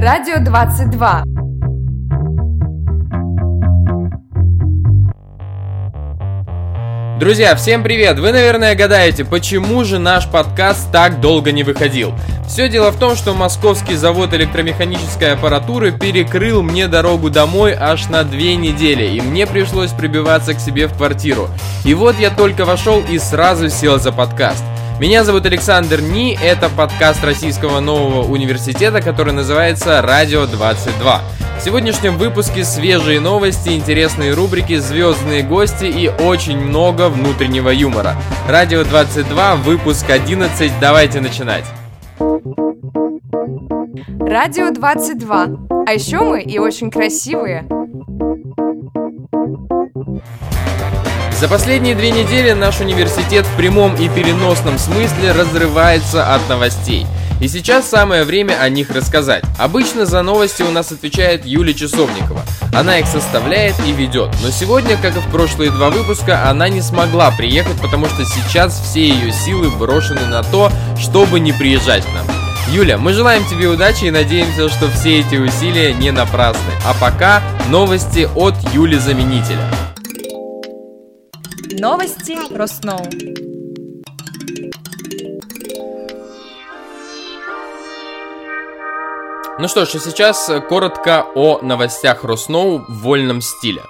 Радио 22. Друзья, всем привет! Вы, наверное, гадаете, почему же наш подкаст так долго не выходил. Все дело в том, что московский завод электромеханической аппаратуры перекрыл мне дорогу домой аж на две недели, и мне пришлось прибиваться к себе в квартиру. И вот я только вошел и сразу сел за подкаст. Меня зовут Александр Ни, это подкаст Российского нового университета, который называется «Радио 22». В сегодняшнем выпуске свежие новости, интересные рубрики, звездные гости и очень много внутреннего юмора. Радио 22, выпуск 11, давайте начинать. Радио 22. А еще мы и очень красивые. За последние две недели наш университет в прямом и переносном смысле разрывается от новостей – и сейчас самое время о них рассказать. Обычно за новости у нас отвечает Юлия Часовникова. Она их составляет и ведет. Но сегодня, как и в прошлые два выпуска, она не смогла приехать, потому что сейчас все ее силы брошены на то, чтобы не приезжать к нам. Юля, мы желаем тебе удачи и надеемся, что все эти усилия не напрасны. А пока новости от Юли Заменителя. Новости Росноу. Ну что ж, а сейчас э, коротко о новостях Росноу в вольном стиле.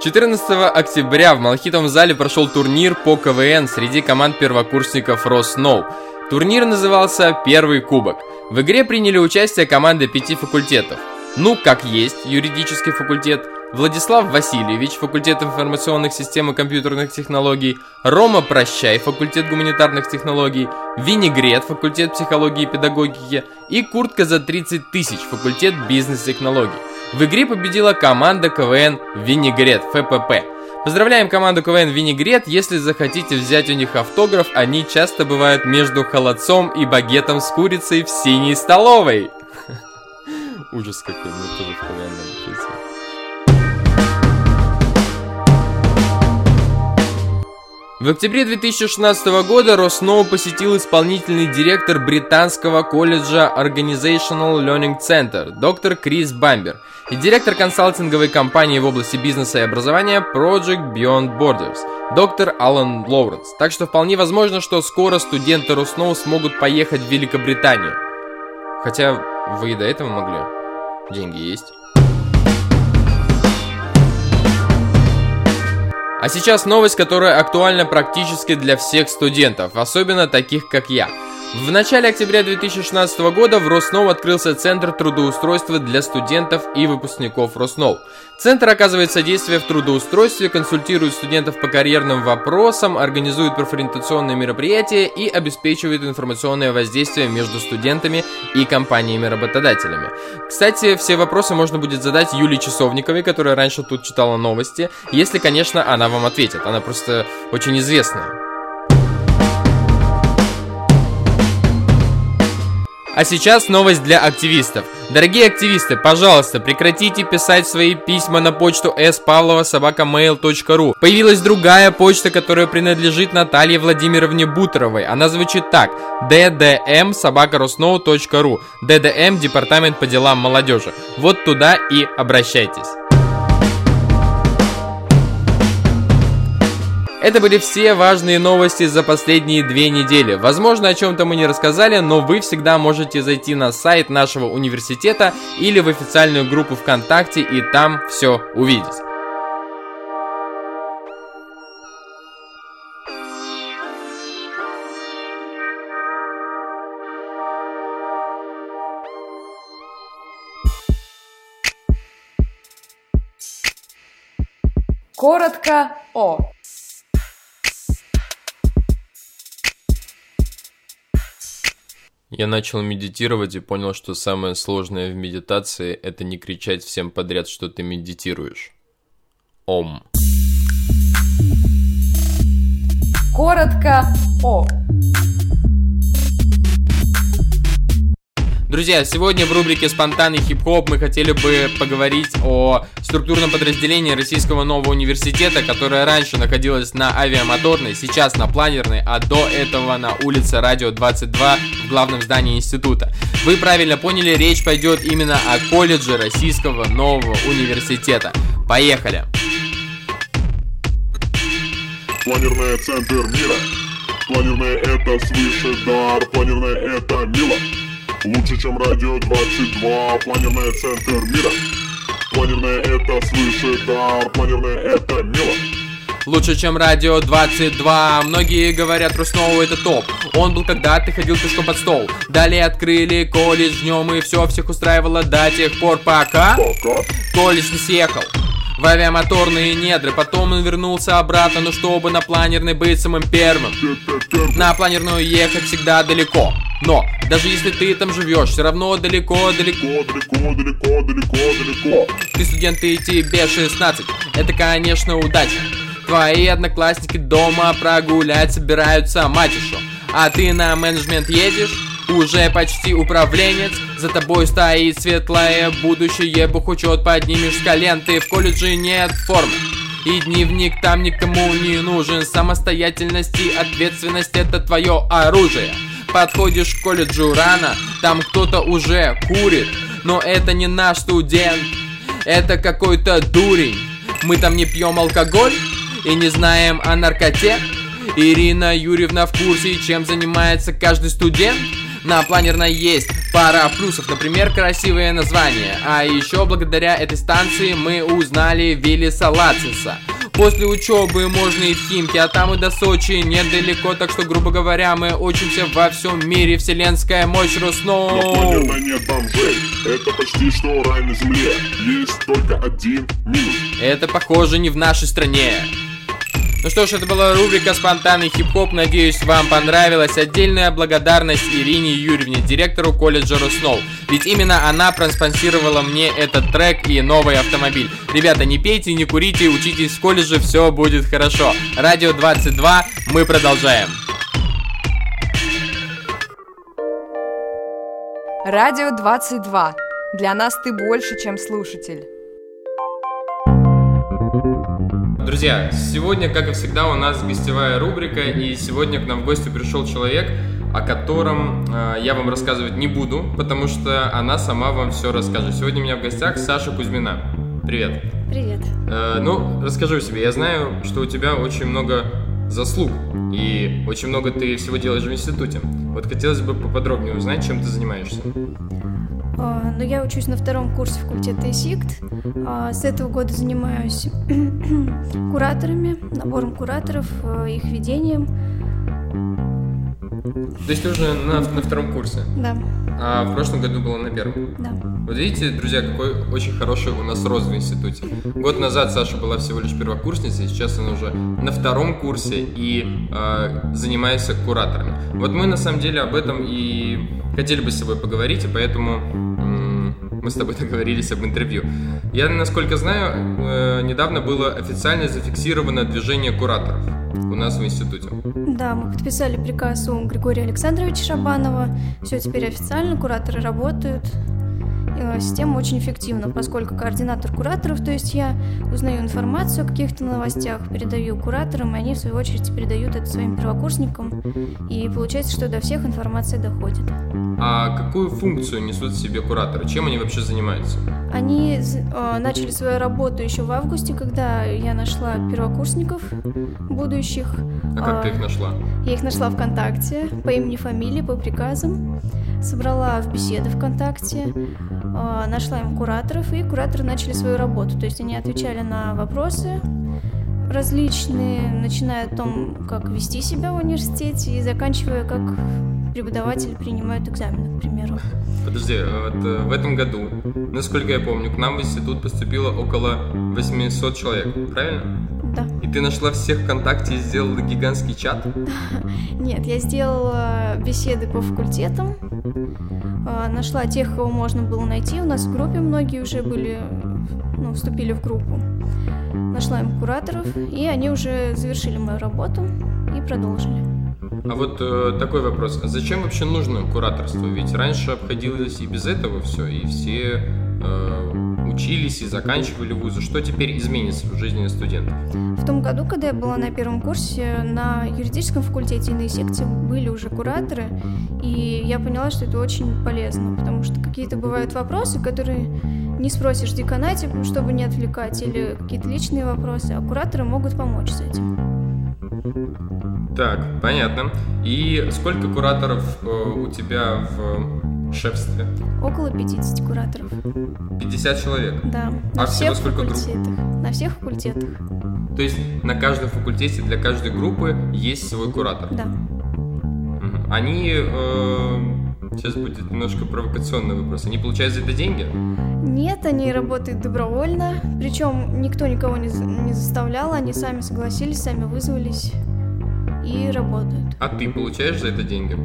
14 октября в Малахитовом зале прошел турнир по КВН среди команд первокурсников Росноу. Турнир назывался «Первый кубок». В игре приняли участие команды пяти факультетов. Ну, как есть, юридический факультет – Владислав Васильевич, факультет информационных систем и компьютерных технологий, Рома Прощай, факультет гуманитарных технологий, Винегрет, факультет психологии и педагогики и Куртка за 30 тысяч, факультет бизнес-технологий. В игре победила команда КВН Винегрет, ФПП. Поздравляем команду КВН Винегрет, если захотите взять у них автограф, они часто бывают между холодцом и багетом с курицей в синей столовой. Ужас какой, мне тоже в КВН В октябре 2016 года Росноу посетил исполнительный директор британского колледжа Organizational Learning Center доктор Крис Бамбер и директор консалтинговой компании в области бизнеса и образования Project Beyond Borders доктор Алан Лоуренс. Так что вполне возможно, что скоро студенты Росноу смогут поехать в Великобританию. Хотя вы и до этого могли. Деньги есть. А сейчас новость, которая актуальна практически для всех студентов, особенно таких как я – в начале октября 2016 года в Росноу открылся Центр трудоустройства для студентов и выпускников Росноу. Центр оказывает содействие в трудоустройстве, консультирует студентов по карьерным вопросам, организует профориентационные мероприятия и обеспечивает информационное воздействие между студентами и компаниями-работодателями. Кстати, все вопросы можно будет задать Юлии Часовниковой, которая раньше тут читала новости, если, конечно, она вам ответит. Она просто очень известная. А сейчас новость для активистов. Дорогие активисты, пожалуйста, прекратите писать свои письма на почту spavlova.mail.ru. Появилась другая почта, которая принадлежит Наталье Владимировне Бутеровой. Она звучит так. ddm собакарусноу.ру ddm Департамент по делам молодежи. Вот туда и обращайтесь. Это были все важные новости за последние две недели. Возможно, о чем-то мы не рассказали, но вы всегда можете зайти на сайт нашего университета или в официальную группу ВКонтакте и там все увидеть. Коротко о Я начал медитировать и понял, что самое сложное в медитации – это не кричать всем подряд, что ты медитируешь. Ом. Коротко о. Друзья, сегодня в рубрике «Спонтанный хип-хоп» мы хотели бы поговорить о структурном подразделении Российского нового университета, которое раньше находилось на авиамоторной, сейчас на планерной, а до этого на улице Радио 22 в главном здании института. Вы правильно поняли, речь пойдет именно о колледже Российского нового университета. Поехали! Планерная центр мира. Планерная это свыше дар, планерная это мило. Лучше, чем радио 22, планерная центр мира. Планерная это свыше дар, планерная это мило. Лучше, чем радио 22 Многие говорят, Руснову это топ Он был когда ты ходил пешком под стол Далее открыли колледж днем И все всех устраивало до тех пор, пока Пока. Колледж не съехал в авиамоторные недры. Потом он вернулся обратно, но чтобы на планерной быть самым первым. На планерную ехать всегда далеко. Но даже если ты там живешь, все равно далеко, далеко, далеко, далеко, далеко, далеко. Ты студент и тебе 16, это, конечно, удача. Твои одноклассники дома прогулять собираются матишу, а ты на менеджмент едешь, уже почти управленец. За тобой стоит светлое будущее. Бухучет поднимешь с колен Ты в колледже нет формы и дневник там никому не нужен. Самостоятельность и ответственность это твое оружие. Подходишь к колледжу рано, там кто-то уже курит. Но это не наш студент, это какой-то дурень. Мы там не пьем алкоголь и не знаем о наркоте. Ирина Юрьевна в курсе, чем занимается каждый студент на планерной есть пара плюсов, например, красивое название. А еще благодаря этой станции мы узнали Виллиса Лациса. После учебы можно и в Химки, а там и до Сочи недалеко, так что, грубо говоря, мы учимся во всем мире. Вселенская мощь Росноу. На планета нет бомжей, это почти что рай на земле. Есть только один минус. Это похоже не в нашей стране. Ну что ж, это была рубрика «Спонтанный хип-хоп». Надеюсь, вам понравилась. Отдельная благодарность Ирине Юрьевне, директору колледжа Руснол. Ведь именно она проспонсировала мне этот трек и новый автомобиль. Ребята, не пейте, не курите, учитесь в колледже, все будет хорошо. Радио 22, мы продолжаем. Радио 22. Для нас ты больше, чем слушатель. Друзья, сегодня, как и всегда, у нас гостевая рубрика, и сегодня к нам в гости пришел человек, о котором э, я вам рассказывать не буду, потому что она сама вам все расскажет. Сегодня у меня в гостях Саша Кузьмина. Привет. Привет. Э, ну, расскажи о себе. Я знаю, что у тебя очень много заслуг, и очень много ты всего делаешь в институте. Вот хотелось бы поподробнее узнать, чем ты занимаешься. А, ну, я учусь на втором курсе факультета ИСИКТ. А, с этого года занимаюсь кураторами, набором кураторов, э, их ведением. То есть ты уже на, на втором курсе? Да. А в прошлом году была на первом? Да. Вот видите, друзья, какой очень хороший у нас рост в институте. Год назад Саша была всего лишь первокурсницей, сейчас она уже на втором курсе и э, занимается кураторами. Вот мы на самом деле об этом и хотели бы с тобой поговорить, и поэтому мы с тобой договорились об интервью. Я, насколько знаю, э, недавно было официально зафиксировано движение кураторов у нас в институте. Да, мы подписали приказ у Григория Александровича Шабанова. Все теперь официально, кураторы работают. Э, система очень эффективна, поскольку координатор кураторов, то есть я узнаю информацию о каких-то новостях, передаю кураторам, и они в свою очередь передают это своим первокурсникам, и получается, что до всех информация доходит. А какую функцию несут в себе кураторы? Чем они вообще занимаются? Они э, начали свою работу еще в августе, когда я нашла первокурсников будущих. А как ты их нашла? Я их нашла ВКонтакте по имени, фамилии, по приказам. Собрала в беседы ВКонтакте, э, нашла им кураторов, и кураторы начали свою работу. То есть они отвечали на вопросы различные, начиная о том, как вести себя в университете, и заканчивая, как преподаватели принимают экзамены, к примеру. Подожди, вот э, в этом году, насколько я помню, к нам в институт поступило около 800 человек, правильно? Да. И ты нашла всех ВКонтакте и сделала гигантский чат? Нет, я сделала беседы по факультетам, нашла тех, кого можно было найти. У нас в группе многие уже были, ну, вступили в группу. Нашла им кураторов, и они уже завершили мою работу и продолжили. А вот э, такой вопрос. Зачем вообще нужно кураторство? Ведь раньше обходилось и без этого все, и все э, учились и заканчивали вузы. Что теперь изменится в жизни студентов? В том году, когда я была на первом курсе, на юридическом факультете и на секте были уже кураторы, и я поняла, что это очень полезно, потому что какие-то бывают вопросы, которые не спросишь в деканате, чтобы не отвлекать, или какие-то личные вопросы, а кураторы могут помочь с этим. Так, понятно. И сколько кураторов э, у тебя в шефстве? Около 50 кураторов. 50 человек? Да. А На всего всех сколько групп? факультетах. На всех факультетах. То есть на каждом факультете для каждой группы есть свой куратор? Да. Они... э, сейчас будет немножко провокационный вопрос. Они получают за это деньги? Нет, они работают добровольно, причем никто никого не, не заставлял, они сами согласились, сами вызвались и работают. А ты получаешь за это деньги?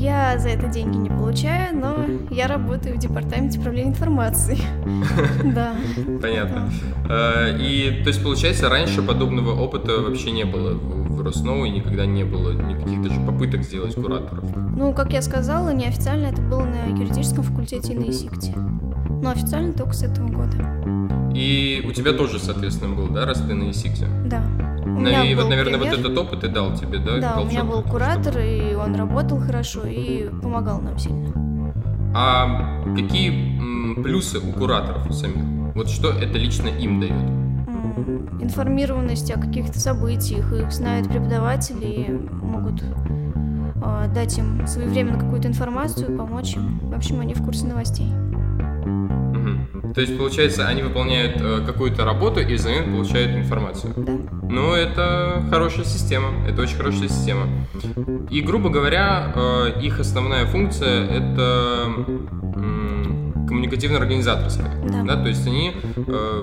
Я за это деньги не получаю, но я работаю в департаменте управления информацией. Да. Понятно. Э, И, то есть, получается, раньше подобного опыта вообще не было в Росноу, и никогда не было никаких даже попыток сделать кураторов. Ну, как я сказала, неофициально это было на юридическом факультете на ИСИКТе. Но официально только с этого года. И у тебя тоже, соответственно, был, да, раз ты на ИСИКте? Да. У Ну и вот, наверное, вот пример. этот опыт и дал тебе, да? Да, у меня был куратор, чтобы- и он работал хорошо и помогал нам сильно. А какие м, плюсы у кураторов самих? Вот что это лично им дает? Информированность о каких-то событиях, их знают преподаватели и могут а, дать им своевременно какую-то информацию, помочь им. В общем, они в курсе новостей. То есть, получается, они выполняют э, какую-то работу и взамен получают информацию. Да. Ну, это хорошая система, это очень хорошая система. И, грубо говоря, э, их основная функция — это м, коммуникативно-организаторская. Да. То есть они э,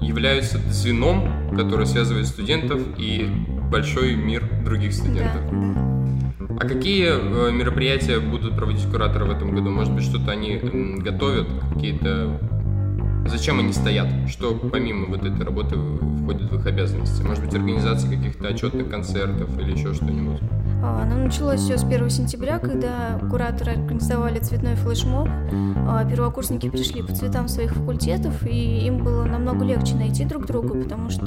являются звеном, которое связывает студентов и большой мир других Да, студентов. да. А какие э, мероприятия будут проводить кураторы в этом году? Может быть, что-то они готовят, какие-то... Зачем они стоят? Что помимо вот этой работы входит в их обязанности? Может быть, организация каких-то отчетных концертов или еще что-нибудь? А, Оно началось все с 1 сентября, когда кураторы организовали цветной флешмоб. А, Первокурсники пришли по цветам своих факультетов, и им было намного легче найти друг друга, потому что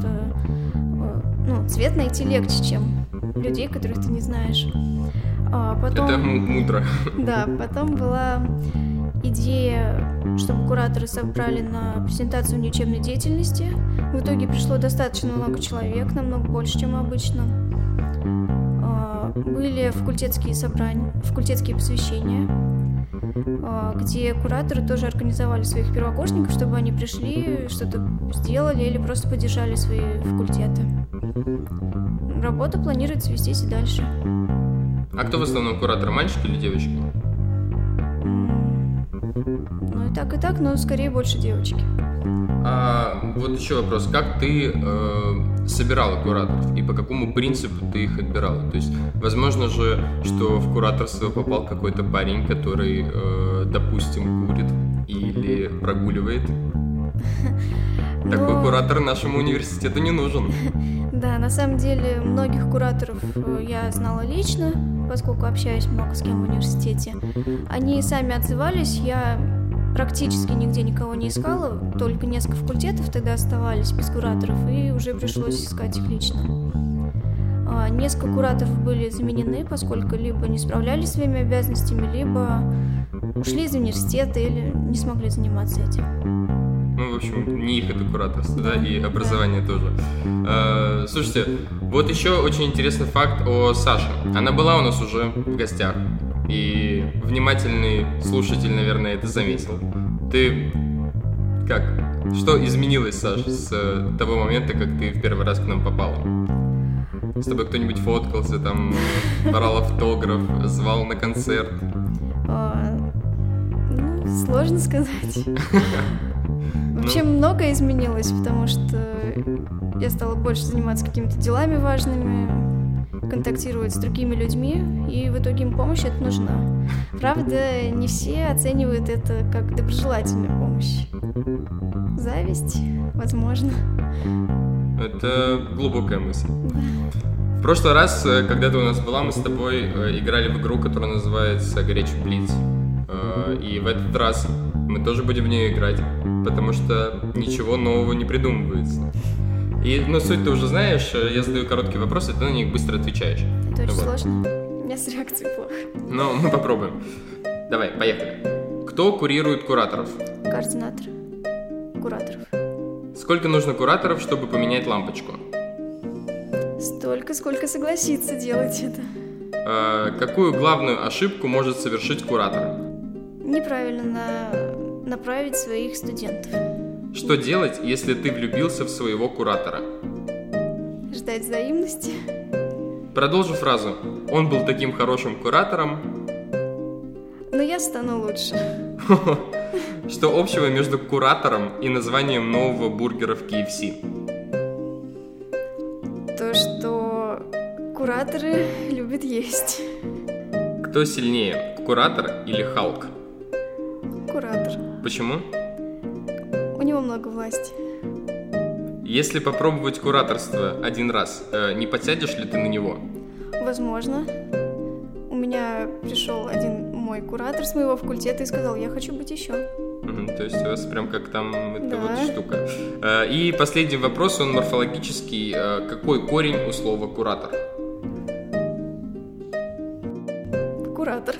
э, ну, цвет найти легче, чем людей, которых ты не знаешь. А Потом... Это мудро. Да, потом была идея, чтобы кураторы собрали на презентацию неучебной деятельности. В итоге пришло достаточно много человек, намного больше, чем обычно. А, Были факультетские собрания, факультетские посвящения, а, где кураторы тоже организовали своих первокурсников, чтобы они пришли, что-то сделали или просто поддержали свои факультеты. Работа планируется вестись и дальше. А кто в основном куратор, мальчики или девочки? Ну и так, и так, но скорее больше девочки. А вот еще вопрос. Как ты э, собирала кураторов и по какому принципу ты их отбирала? То есть, возможно же, что в кураторство попал какой-то парень, который, э, допустим, курит или прогуливает. Такой куратор нашему университету не нужен. Да, на самом деле многих кураторов э, я знала лично, поскольку общаюсь много с кем в университете. Они сами отзывались, я практически нигде никого не искала, только несколько факультетов тогда оставались без кураторов, и уже пришлось искать их лично. А, Несколько кураторов были заменены, поскольку либо не справлялись своими обязанностями, либо ушли из университета или не смогли заниматься этим. Ну, в общем, не их это кураторство, да, Да, и да. образование тоже. Слушайте, вот еще очень интересный факт о Саше. Она была у нас уже в гостях, и внимательный слушатель, наверное, это заметил. Ты как? Что изменилось, Саш, с э, того момента, как ты в первый раз к нам попала? С тобой кто-нибудь фоткался, там, брал автограф, звал на концерт? А, ну, сложно сказать. Вообще многое изменилось, потому что я стала больше заниматься какими-то делами важными, контактировать с другими людьми, и в итоге им помощь это нужна. Правда, не все оценивают это как доброжелательную помощь. Зависть, возможно. Это глубокая мысль. В прошлый раз, э, когда ты у нас была, мы с тобой э, играли в игру, которая называется «Горячий блиц». Э, И в этот раз мы тоже будем в нее играть, потому что ничего нового не придумывается. И, ну, суть ты уже знаешь, э, я задаю короткие вопросы, ты на них быстро отвечаешь. Это очень Вот. сложно. У меня с реакцией плохо. Ну, мы попробуем. Давай, поехали. Кто курирует кураторов? Координатор. Кураторов. Сколько нужно кураторов, чтобы поменять лампочку? Столько, сколько согласится делать это. Э, какую главную ошибку может совершить куратор? Неправильно на... направить своих студентов. Что делать, если ты влюбился в своего куратора? Ждать взаимности. Продолжу фразу. Он был таким хорошим куратором. Но я стану лучше. Что общего между куратором и названием нового бургера в KFC? То, что кураторы любят есть. Кто сильнее, куратор или Халк? Куратор. Почему? Него много власти. Если попробовать кураторство один раз, э, не подсядешь ли ты на него? Возможно. У меня пришел один мой куратор с моего факультета и сказал, я хочу быть еще. То есть у вас прям как там эта Да. вот штука. Э, и последний вопрос, он морфологический. Э, какой корень у слова куратор? Куратор.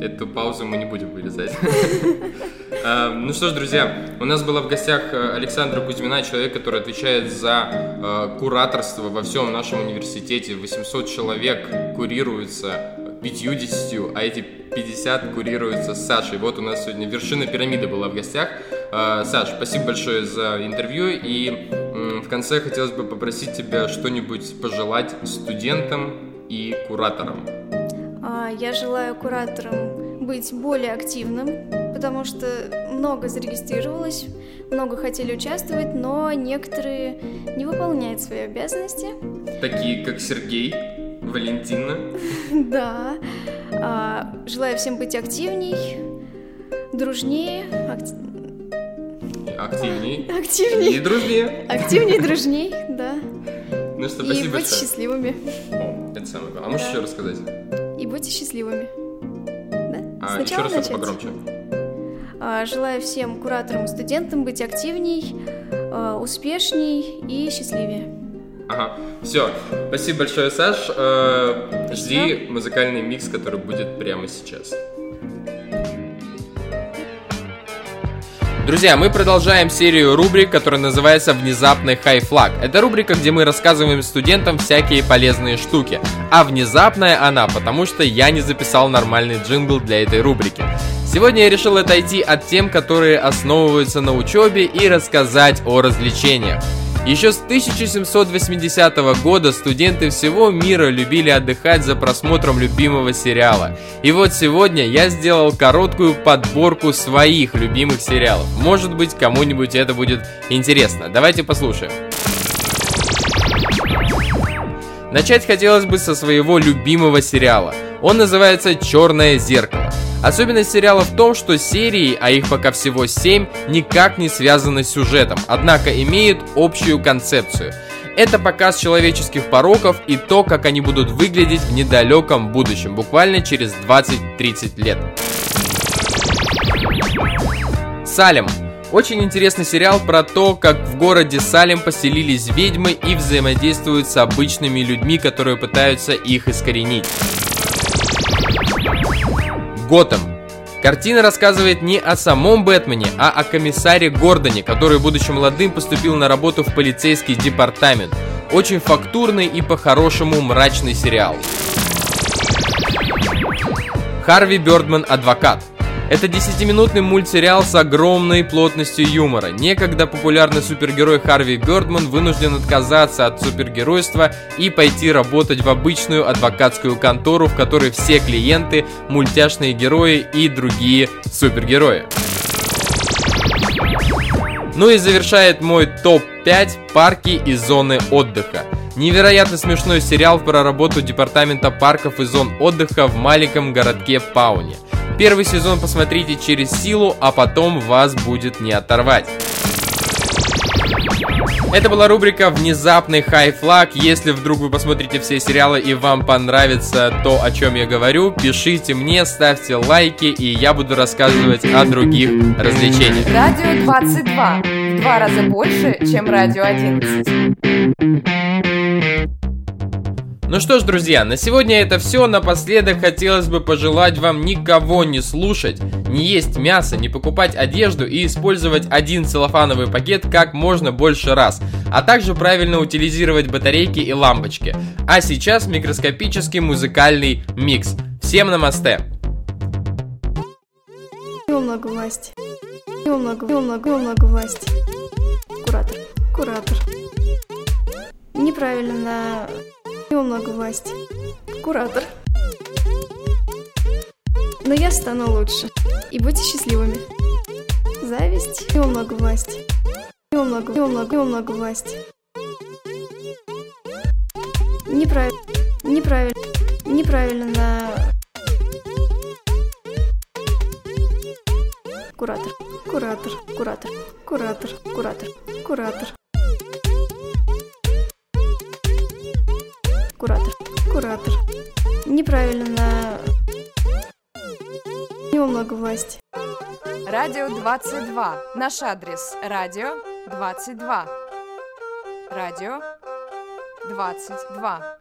Эту паузу мы не будем вырезать. Э, Ну что ж, друзья, у нас была в гостях э, Александра Кузьмина, человек, который отвечает за э, кураторство во всем нашем университете. 800 человек курируются 50, а эти 50 курируются с Сашей. Вот у нас сегодня вершина пирамиды была в гостях. Э, Саш, спасибо большое за интервью. И в конце хотелось бы попросить тебя что-нибудь пожелать студентам и кураторам. А, Я желаю кураторам быть более активным, потому что много зарегистрировалось, много хотели участвовать, но некоторые не выполняют свои обязанности. Такие, как Сергей, Валентина. Да. А, Желаю всем быть активней, дружнее, акти- Активней. И активней, дружнее. активней, дружней, да. Ну что, И спасибо быть большое. счастливыми. О, это самое главное. А можешь Да. еще рассказать? И будьте счастливыми. Да? А, еще раз это погромче. А, Желаю всем кураторам и студентам быть активней, а, успешней и счастливее. Ага, все. Спасибо большое, Саш. Э, Жди музыкальный микс, который будет прямо сейчас. Друзья, мы продолжаем серию рубрик, которая называется «Внезапный хайфлаг». Это рубрика, где мы рассказываем студентам всякие полезные штуки. А внезапная она, потому что я не записал нормальный джингл для этой рубрики. Сегодня я решил отойти от тем, которые основываются на учебе и рассказать о развлечениях. Еще с 1780 года студенты всего мира любили отдыхать за просмотром любимого сериала. И вот сегодня я сделал короткую подборку своих любимых сериалов. Может быть, кому-нибудь это будет интересно. Давайте послушаем. Начать хотелось бы со своего любимого сериала. Он называется «Черное зеркало». Особенность сериала в том, что серии, а их пока всего 7, никак не связаны с сюжетом, однако имеют общую концепцию. Это показ человеческих пороков и то, как они будут выглядеть в недалеком будущем, буквально через 20-30 лет. Салем. Очень интересный сериал про то, как в городе Салем поселились ведьмы и взаимодействуют с обычными людьми, которые пытаются их искоренить. Готэм. Картина рассказывает не о самом Бэтмене, а о комиссаре Гордоне, который, будучи молодым, поступил на работу в полицейский департамент. Очень фактурный и по-хорошему мрачный сериал. Харви Бёрдман «Адвокат». Это 10-минутный мультсериал с огромной плотностью юмора. Некогда популярный супергерой Харви Бёрдман вынужден отказаться от супергеройства и пойти работать в обычную адвокатскую контору, в которой все клиенты – мультяшные герои и другие супергерои. Ну и завершает мой топ-5 парки и зоны отдыха. Невероятно смешной сериал про работу департамента парков и зон отдыха в маленьком городке Пауне. Первый сезон посмотрите через силу, а потом вас будет не оторвать. Это была рубрика «Внезапный хай-флаг». Если вдруг вы посмотрите все сериалы и вам понравится то, о чем я говорю, пишите мне, ставьте лайки, и я буду рассказывать о других развлечениях. Радио 22. В два раза больше, чем Радио 11. Ну что ж, друзья, на сегодня это все. Напоследок хотелось бы пожелать вам никого не слушать, не есть мясо, не покупать одежду и использовать один целлофановый пакет как можно больше раз, а также правильно утилизировать батарейки и лампочки. А сейчас микроскопический музыкальный микс. Всем намасте! много власти. много, много, много власти. Куратор. Куратор. Неправильно на него много власти. Куратор. Но я стану лучше. И будьте счастливыми. Зависть. Его много власти. Его много, его много, его много власти. Неправильно. Неправильно. Неправильно на... Куратор. Куратор. Куратор. Куратор. Куратор. Куратор. Куратор. Куратор. Неправильно. У него много власти. Радио 22. Наш адрес. Радио 22. Радио 22.